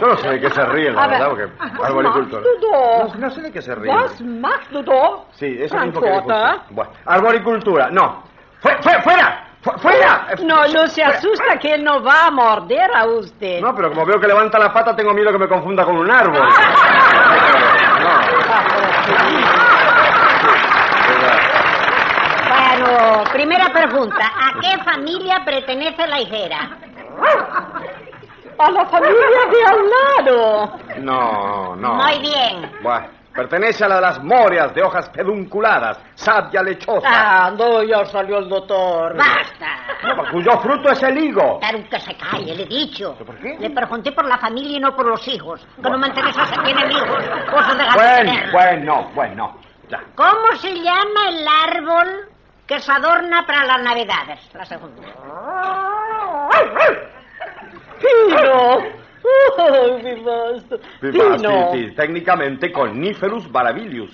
Yo no sé de qué se ríen, la verdad, porque arboricultura. No, no sé de qué se ríen. Du da? Sí, eso mismo que dijo usted. Bueno, arboricultura, no. ¡Fue- fue- ¡Fuera! ¡Fu- ¡Fuera! No, no se asusta que él no va a morder a usted. No, pero como veo que levanta la pata, tengo miedo que me confunda con un árbol. Bueno, primera pregunta. ¿A qué familia pertenece la higuera? A la familia de al lado. No, no. Muy bien. Bueno, pertenece a la de las morias de hojas pedunculadas, savia lechosa. Ah, no, ya salió el doctor. Basta. No, cuyo fruto es el higo. Pero que se calle, le he dicho. ¿Por qué? Le pregunté por la familia y no por los hijos. Que no me interesa si tienen hijos. Cosas de Bueno, bueno, bueno. Ya. ¿Cómo se llama el árbol que se adorna para las navidades? La segunda. Pino. Maestro. Viva, Pino. sí, sí, técnicamente Corniferus barabilius.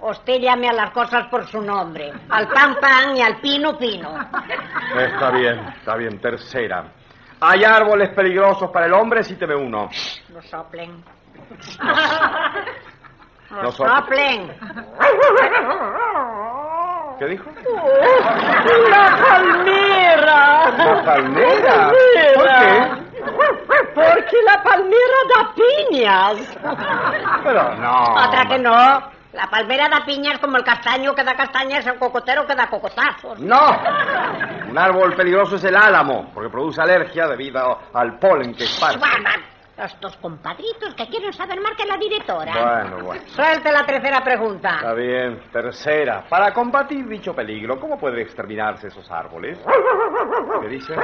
Usted llame a las cosas por su nombre. Al pan pan y al pino pino. Está bien, está bien. Tercera. Hay árboles peligrosos para el hombre, cíteme uno. Lo soplen. No Lo soplen. ¿Qué dijo? La palmera. ¿La palmera? ¿Por qué? Porque la palmera da piñas. Pero no. Otra que no. La palmera da piñas como el castaño que da castañas, el cocotero que da cocotazos. No. Un árbol peligroso es el álamo, porque produce alergia debido al polen que esparce. Estos compadritos que quieren saber más que la directora. Bueno, bueno. Suelte la tercera pregunta. Está bien. Tercera. Para combatir dicho peligro, ¿cómo pueden exterminarse esos árboles? ¿Qué dice?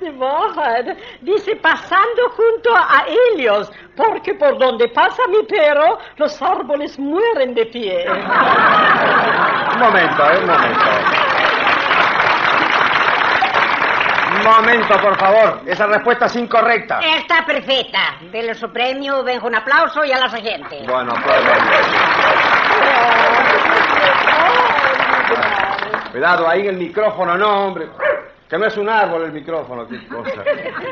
Die Wahrheit. Dice pasando junto a ellos, porque por donde pasa mi perro, los árboles mueren de pie. Un momento, eh, un momento. Un momento, por favor. Esa respuesta es incorrecta. Está perfecta. Dele su premio, venga un aplauso y a la siguiente. Bueno, pues... Cuidado, ahí en el micrófono, no, hombre. Que no es un árbol el micrófono, qué cosa.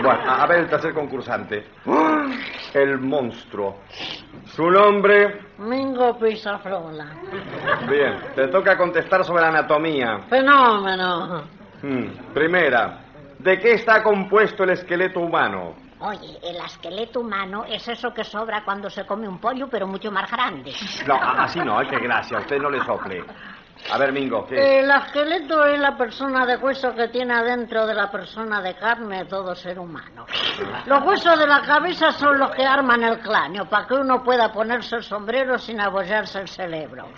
Bueno, a, ver el tercer concursante. ¡Ah! El monstruo. Su nombre. Mingo Pisafrola. Bien, te toca contestar sobre la anatomía. Fenómeno. Hmm, Primera, ¿de qué está compuesto el esqueleto humano? Oye, el esqueleto humano es eso que sobra cuando se come un pollo, pero mucho más grande. No, así no, qué gracia, usted no le sople. A ver, Mingo, ¿qué? El esqueleto es la persona de hueso que tiene adentro de la persona de carne todo ser humano. Los huesos de la cabeza son los que arman el cráneo, para que uno pueda ponerse el sombrero sin abollarse el cerebro.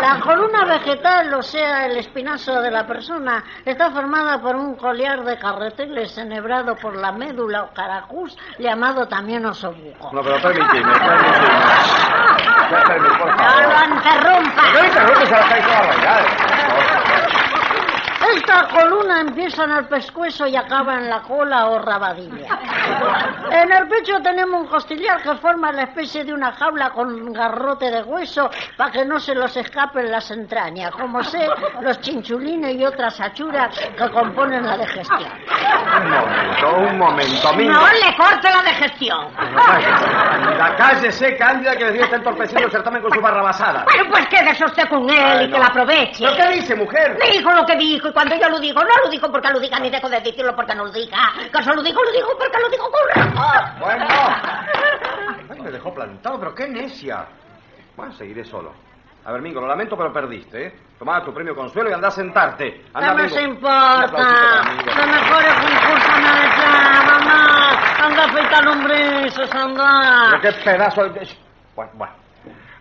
La columna vegetal, o sea, el espinazo de la persona, está formada por un collar de carreteles enhebrado por la médula o caracús, llamado también osobuco. No, pero permíteme, permíteme. ¡No lo interrumpa! ¿Por qué me interrumpes a la a bailar? Esta columna empieza en el pescuezo y acaba en la cola o rabadilla. En el pecho tenemos un costillar que forma la especie de una jaula con garrote de hueso para que no se los escapen las entrañas, como sé, los chinchulines y otras achuras que componen la digestión. Un momento, un momento, Mingo. No le corte la digestión. La cállese, Cándida, que decía está entorpeciendo el certamen con su barrabasada. Bueno, pues quédese usted con él Ay, y que no. la aproveche. ¿Pero qué dice, mujer? Dijo lo que dijo y cuando yo lo digo, no lo digo porque lo diga ni dejo de decirlo porque no lo diga. Que se lo digo, lo digo porque lo digo con razón. Bueno. Ay, me dejó plantado, pero qué necia. Bueno, seguiré solo. A ver, Mingo, lo lamento, pero perdiste, ¿eh? Tomá tu premio consuelo y anda a sentarte. Anda, ¿Qué Mingo. nos Un importa? aplausito para Mingo. Los mejores concursos me desean, mamá. Anda a afeitar lombrices, anda. Pero qué pedazo de... Bueno, bueno.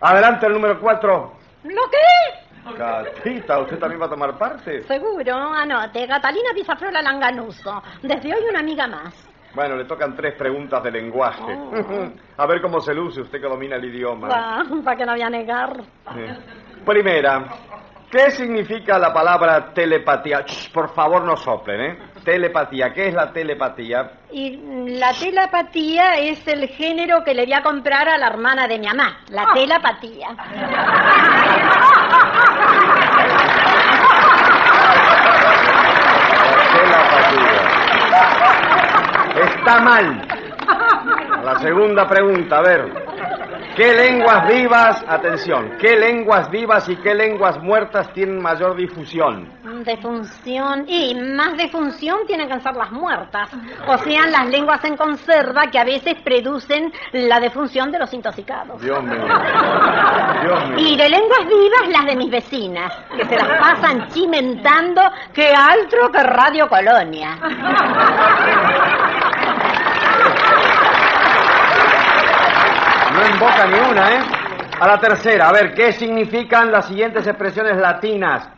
Adelante, el número cuatro. ¿Lo qué? Catita, ¿usted también va a tomar parte? Seguro, anote. Catalina Bizafrola Langanuso. Desde hoy una amiga más. Bueno, le tocan tres preguntas de lenguaje. A ver cómo se luce usted que domina el idioma. para que no voy a negar. Eh. Primera, ¿qué significa la palabra telepatía? Ch, por favor, no soplen, ¿eh? Telepatía, ¿qué es la telepatía? Y la telepatía es el género que le voy a comprar a la hermana de mi mamá. La telepatía. Está mal. La segunda pregunta, a ver. ¿Qué lenguas vivas, atención, qué lenguas vivas y qué lenguas muertas tienen mayor difusión? Defunción. Y más defunción tienen que ser las muertas. O sea, las lenguas en conserva que a veces producen la defunción de los intoxicados. Dios mío. Dios mío. Y de lenguas vivas las de mis vecinas, que se las pasan chimentando que altro que Radio Colonia. No invoca ni una, ¿eh? A la tercera, a ver, ¿qué significan las siguientes expresiones latinas?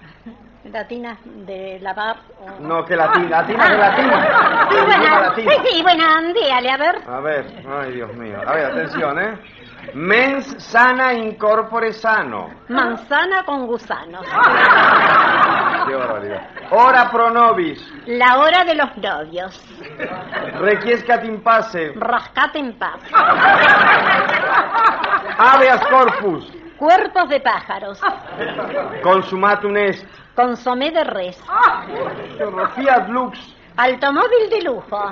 Latinas de lavar. o- No, que latina, latina que latina. Sí, latino. sí, bueno, dígale, a ver. A ver, ay Dios mío. A ver, atención, ¿eh? Mens sana incorpore sano. Manzana con gusanos. Qué barbaridad. Ora pro nobis. La hora de los novios. Requiescat in pace. Rascate en paz. Habeas corpus. Cuerpos de pájaros. Consumatum est. Consomé de res. Fiat lux. Automóvil de lujo.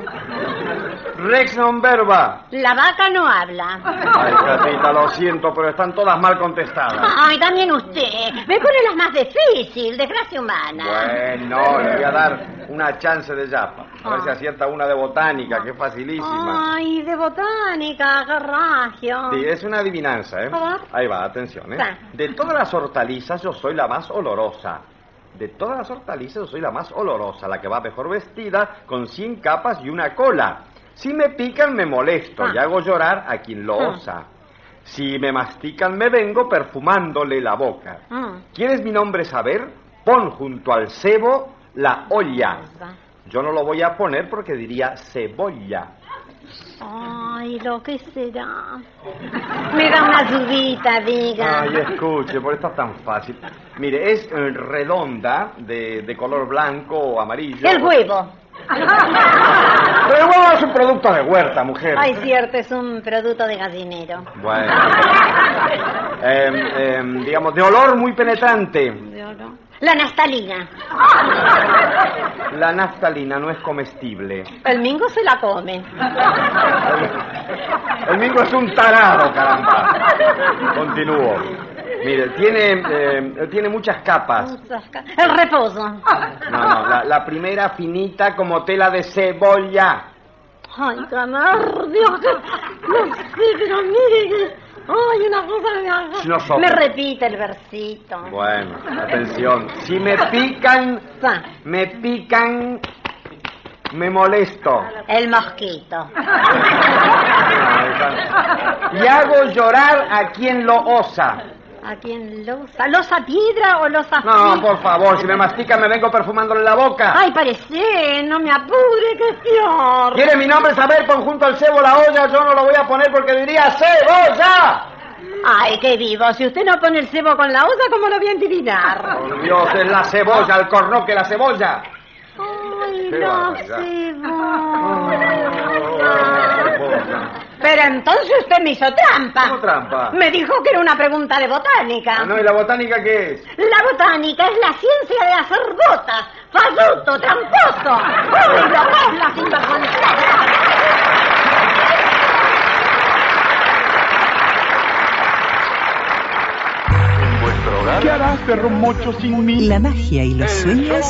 Rex non verba. La vaca no habla. Ay, Catita, lo siento, pero están todas mal contestadas. Ay, también usted. Me pone las más difícil, desgracia humana. Bueno, le voy a dar una chance de yapa. A ver Ah. si acierta una de botánica, que es facilísima. Ay, de botánica, qué ragio. Sí, es una adivinanza, ¿eh? A ver. Ahí va, atención, ¿eh? De todas las hortalizas yo soy la más olorosa. De todas las hortalizas soy la más olorosa, la que va mejor vestida, con 100 capas y una cola. Si me pican me molesto y Ah. hago llorar a quien lo Ah. osa. Si me mastican me vengo perfumándole la boca. Mm. ¿Quieres mi nombre saber? Pon junto al cebo la olla. Yo no lo voy a poner porque diría cebolla. Ay, lo que será. Me da una dudita, diga. Ay, escuche, por esto es tan fácil. Mire, es eh, redonda, de, de color blanco o amarillo. El huevo. Pero el huevo es un producto de huerta, mujer. Ay, cierto, es un producto de gallinero. Bueno. Em, em, digamos, de olor muy penetrante. La naftalina. La naftalina no es comestible. El mingo se la come. El mingo es un tarado, caramba. Continúo. Mire, tiene, eh, tiene muchas capas. El reposo. No, no, la, la primera finita como tela de cebolla. Ay, que... No sé, pero mire. Ay, una cosa. Me repite el versito. Bueno, atención. Si me pican, me pican, me molesto. El mosquito. Y hago llorar a quien lo osa. ¿A quién losa? ¿Losa piedra o losa No, por favor, si me mastica me vengo perfumándole la boca. Ay, parece, no me apure, que fior. ¿Quiere mi nombre saber? Pon junto al cebo la olla, yo no lo voy a poner porque diría cebolla. Ay, qué vivo. Si usted no pone el cebo con la olla, ¿cómo lo voy a adivinar? Por Dios, es la cebolla, el cornoque, la cebolla. Ay, la barbaridad. cebolla. Pero entonces usted me hizo trampa. ¿Cómo trampa? Me dijo que era una pregunta de botánica. Ah, no, ¿y la botánica qué es? La botánica es la ciencia de hacer botas. Falluto, tramposo. ¡Uy, la sinvergüenza! ¿Qué harás, perro mocho, sin mí? La magia y los sueños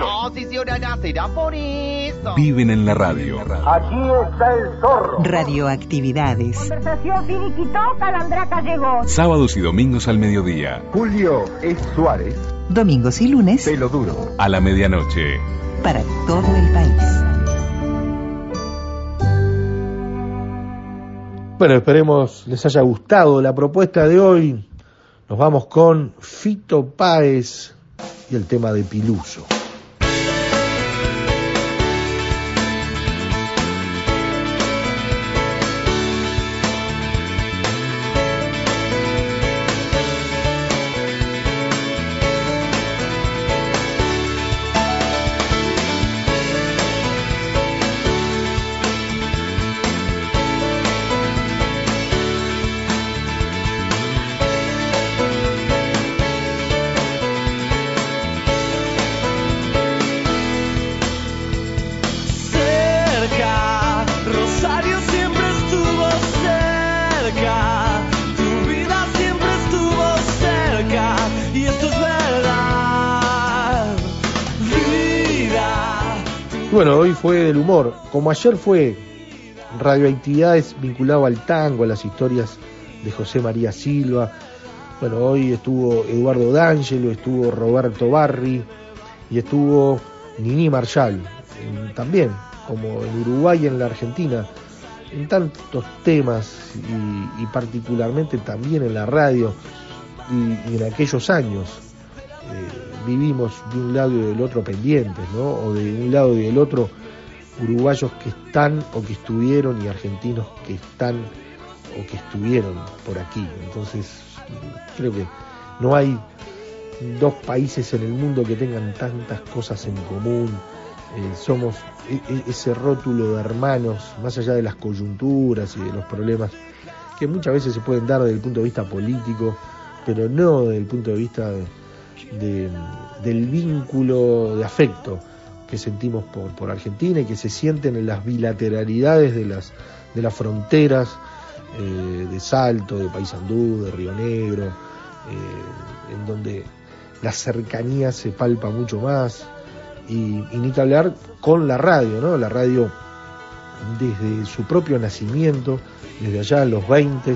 No, si se orará, será por eso. Viven en la radio. Aquí está el zorro. radioactividades. Conversación finiquitó, Calandraca llegó. Sábados y domingos al mediodía. Julio es Suárez. Domingos y lunes Pelo duro. A la medianoche. para todo el país. Bueno, esperemos les haya gustado la propuesta de hoy. Nos vamos con Fito Páez y el tema de Piluso. Bueno, hoy fue del humor. Como ayer fue radioactividades vinculado al tango, a las historias de José María Silva. Bueno, hoy estuvo Eduardo D'Angelo, estuvo Roberto Barri y estuvo Nini Marshall. También, como en Uruguay y en la Argentina, en tantos temas y, particularmente también en la radio y, y en aquellos años eh, vivimos de un lado y del otro pendientes, ¿no? O de un lado y del otro uruguayos que están o que estuvieron y argentinos que están o que estuvieron por aquí. Entonces, creo que no hay dos países en el mundo que tengan tantas cosas en común. Eh, somos e- e- ese rótulo de hermanos, más allá de las coyunturas y de los problemas que muchas veces se pueden dar desde el punto de vista político, pero no desde el punto de vista de- de- del vínculo de afecto que sentimos por, Argentina y que se sienten en las bilateralidades de las, de las fronteras eh, de Salto, de Paysandú, de Río Negro, eh, en donde la cercanía se palpa mucho más y, y ni que hablar con la radio, ¿no? La radio desde su propio nacimiento, desde allá los 20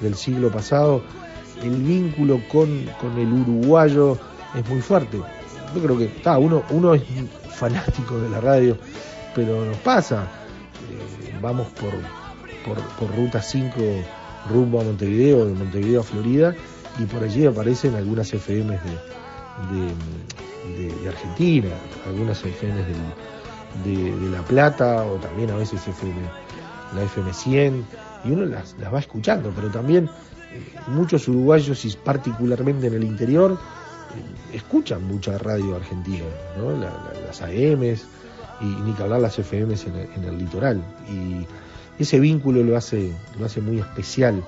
del siglo pasado, el vínculo con, con el uruguayo es muy fuerte. Yo creo que ta, uno, uno es fanático de la radio, pero nos pasa. Eh, vamos por, por, ruta 5 rumbo a Montevideo, de Montevideo a Florida, y por allí aparecen algunas FMs de, de, Argentina, algunas FMs de, La Plata, o también a veces FM, la FM 100, y uno las, las va escuchando, pero también muchos uruguayos, y particularmente en el interior, escuchan mucha radio argentina, ¿no? La- la- las AMs y ni que hablar las FMs en el, en el litoral. Y ese vínculo lo hace, lo hace muy especial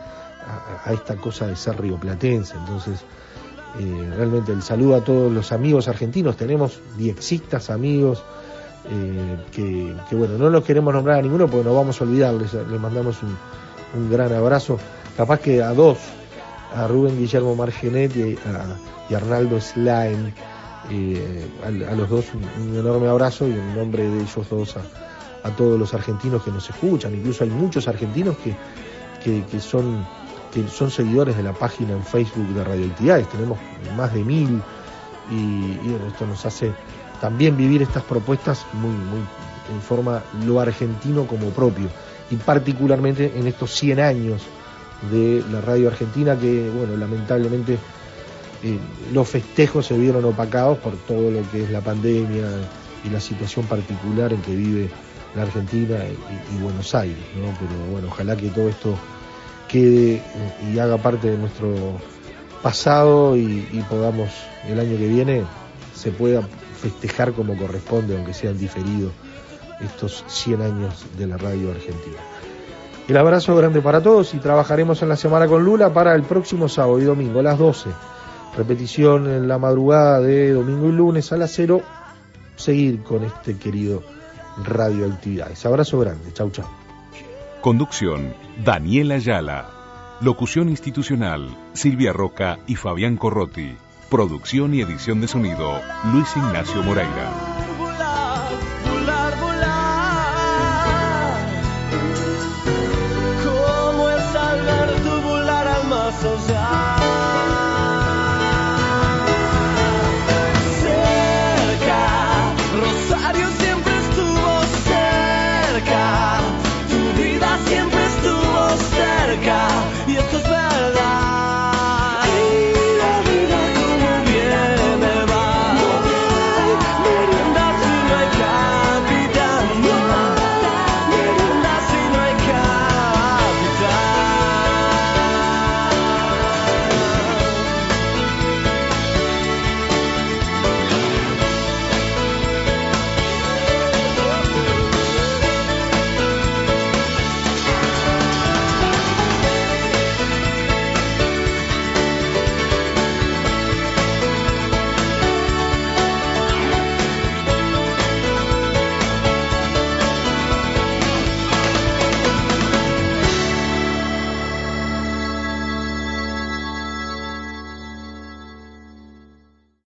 a, a esta cosa de ser rioplatense. Entonces, eh, realmente el saludo a todos los amigos argentinos. Tenemos diexistas amigos eh, que, que, bueno, no los queremos nombrar a ninguno porque nos vamos a olvidar. Les, les mandamos un, un gran abrazo. Capaz que a dos, a Rubén Guillermo Margenet y a, Arnaldo Slime, eh, a, los dos un, enorme abrazo y en nombre de ellos dos a, todos los argentinos que nos escuchan. Incluso hay muchos argentinos que, que, son que son seguidores de la página en Facebook de Radioactividades, tenemos más de mil y, esto nos hace también vivir estas propuestas muy, muy en forma lo argentino como propio y particularmente en estos 100 años de la radio argentina que, bueno, lamentablemente eh, los festejos se vieron opacados por todo lo que es la pandemia y la situación particular en que vive la Argentina y, Buenos Aires, ¿no? Pero bueno, ojalá que todo esto quede y haga parte de nuestro pasado y, y podamos el año que viene se pueda festejar como corresponde, aunque sean diferido, estos 100 años de la radio argentina. El abrazo grande para todos y trabajaremos en la semana con Lula para el próximo sábado y domingo a las 12. Repetición en la madrugada de domingo y lunes a las 0. Seguir con este querido Radioactividades. Abrazo grande. Chau, chau. Conducción, Daniela Ayala. Locución institucional, Silvia Roca y Fabián Corrotti. Producción y edición de sonido, Luis Ignacio Moreira.